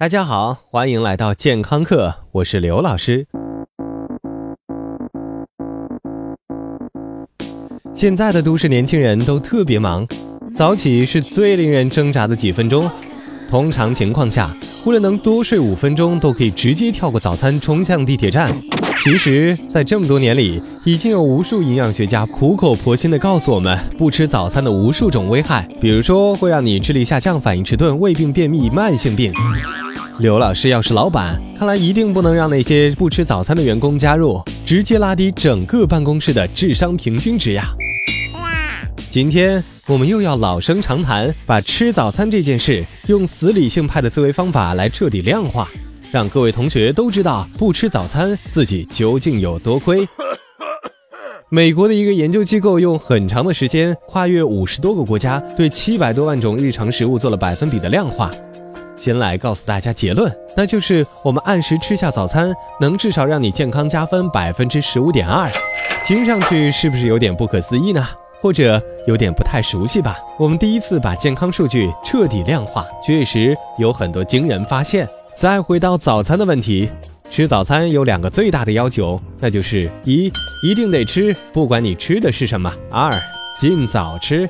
大家好，欢迎来到健康课，我是刘老师。现在的都市年轻人都特别忙，早起是最令人挣扎的几分钟。通常情况下，为了能多睡五分钟，都可以直接跳过早餐冲向地铁站。其实，在这么多年里，已经有无数营养学家苦口婆心地告诉我们，不吃早餐的无数种危害，比如说会让你智力下降、反应迟钝、胃病、便秘、慢性病。刘老师要是老板，看来一定不能让那些不吃早餐的员工加入，直接拉低整个办公室的智商平均值呀！今天我们又要老生常谈，把吃早餐这件事用死理性派的思维方法来彻底量化。让各位同学都知道不吃早餐自己究竟有多亏。美国的一个研究机构用很长的时间，跨越五十多个国家，对七百多万种日常食物做了百分比的量化。先来告诉大家结论，那就是我们按时吃下早餐，能至少让你健康加分百分之十五点二。听上去是不是有点不可思议呢？或者有点不太熟悉吧？我们第一次把健康数据彻底量化，确实有很多惊人发现。再回到早餐的问题，吃早餐有两个最大的要求，那就是一一定得吃，不管你吃的是什么；二尽早吃。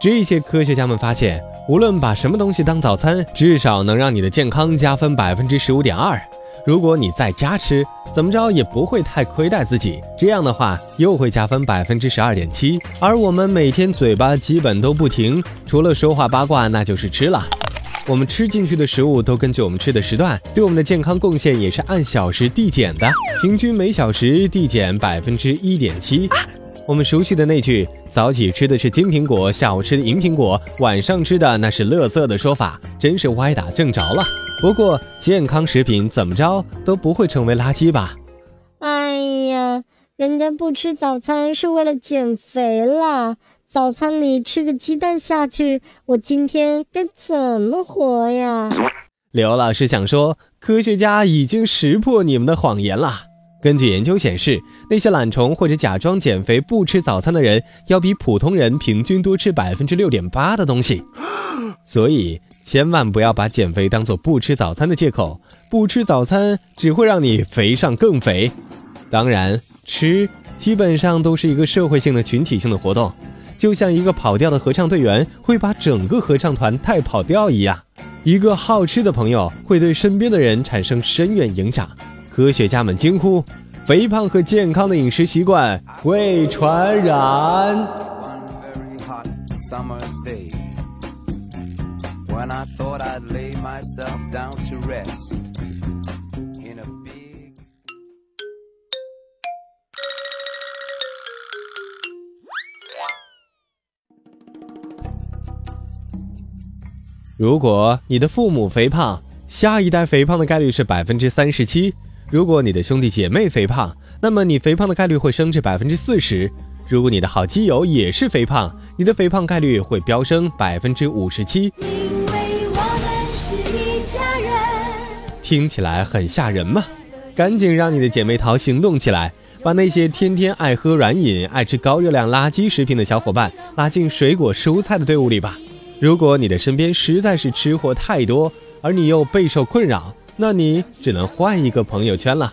这些科学家们发现，无论把什么东西当早餐，至少能让你的健康加分百分之十五点二。如果你在家吃，怎么着也不会太亏待自己，这样的话又会加分百分之十二点七。而我们每天嘴巴基本都不停，除了说话八卦，那就是吃了。我们吃进去的食物都根据我们吃的时段，对我们的健康贡献也是按小时递减的，平均每小时递减百分之一点七。我们熟悉的那句“早起吃的是金苹果，下午吃的银苹果，晚上吃的那是乐色”的说法，真是歪打正着了。不过健康食品怎么着都不会成为垃圾吧？哎呀，人家不吃早餐是为了减肥啦。早餐里吃个鸡蛋下去，我今天该怎么活呀？刘老师想说，科学家已经识破你们的谎言了。根据研究显示，那些懒虫或者假装减肥不吃早餐的人，要比普通人平均多吃百分之六点八的东西。所以，千万不要把减肥当做不吃早餐的借口。不吃早餐只会让你肥上更肥。当然，吃基本上都是一个社会性的群体性的活动。就像一个跑调的合唱队员会把整个合唱团带跑调一样，一个好吃的朋友会对身边的人产生深远影响。科学家们惊呼：肥胖和健康的饮食习惯会传染。如果你的父母肥胖，下一代肥胖的概率是百分之三十七；如果你的兄弟姐妹肥胖，那么你肥胖的概率会升至百分之四十；如果你的好基友也是肥胖，你的肥胖概率会飙升百分之五十七。听起来很吓人吗？赶紧让你的姐妹淘行动起来，把那些天天爱喝软饮、爱吃高热量垃圾食品的小伙伴拉进水果蔬菜的队伍里吧。如果你的身边实在是吃货太多，而你又备受困扰，那你只能换一个朋友圈了。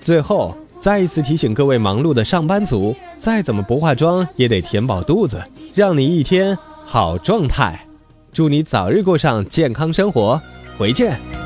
最后，再一次提醒各位忙碌的上班族，再怎么不化妆也得填饱肚子，让你一天好状态。祝你早日过上健康生活，回见。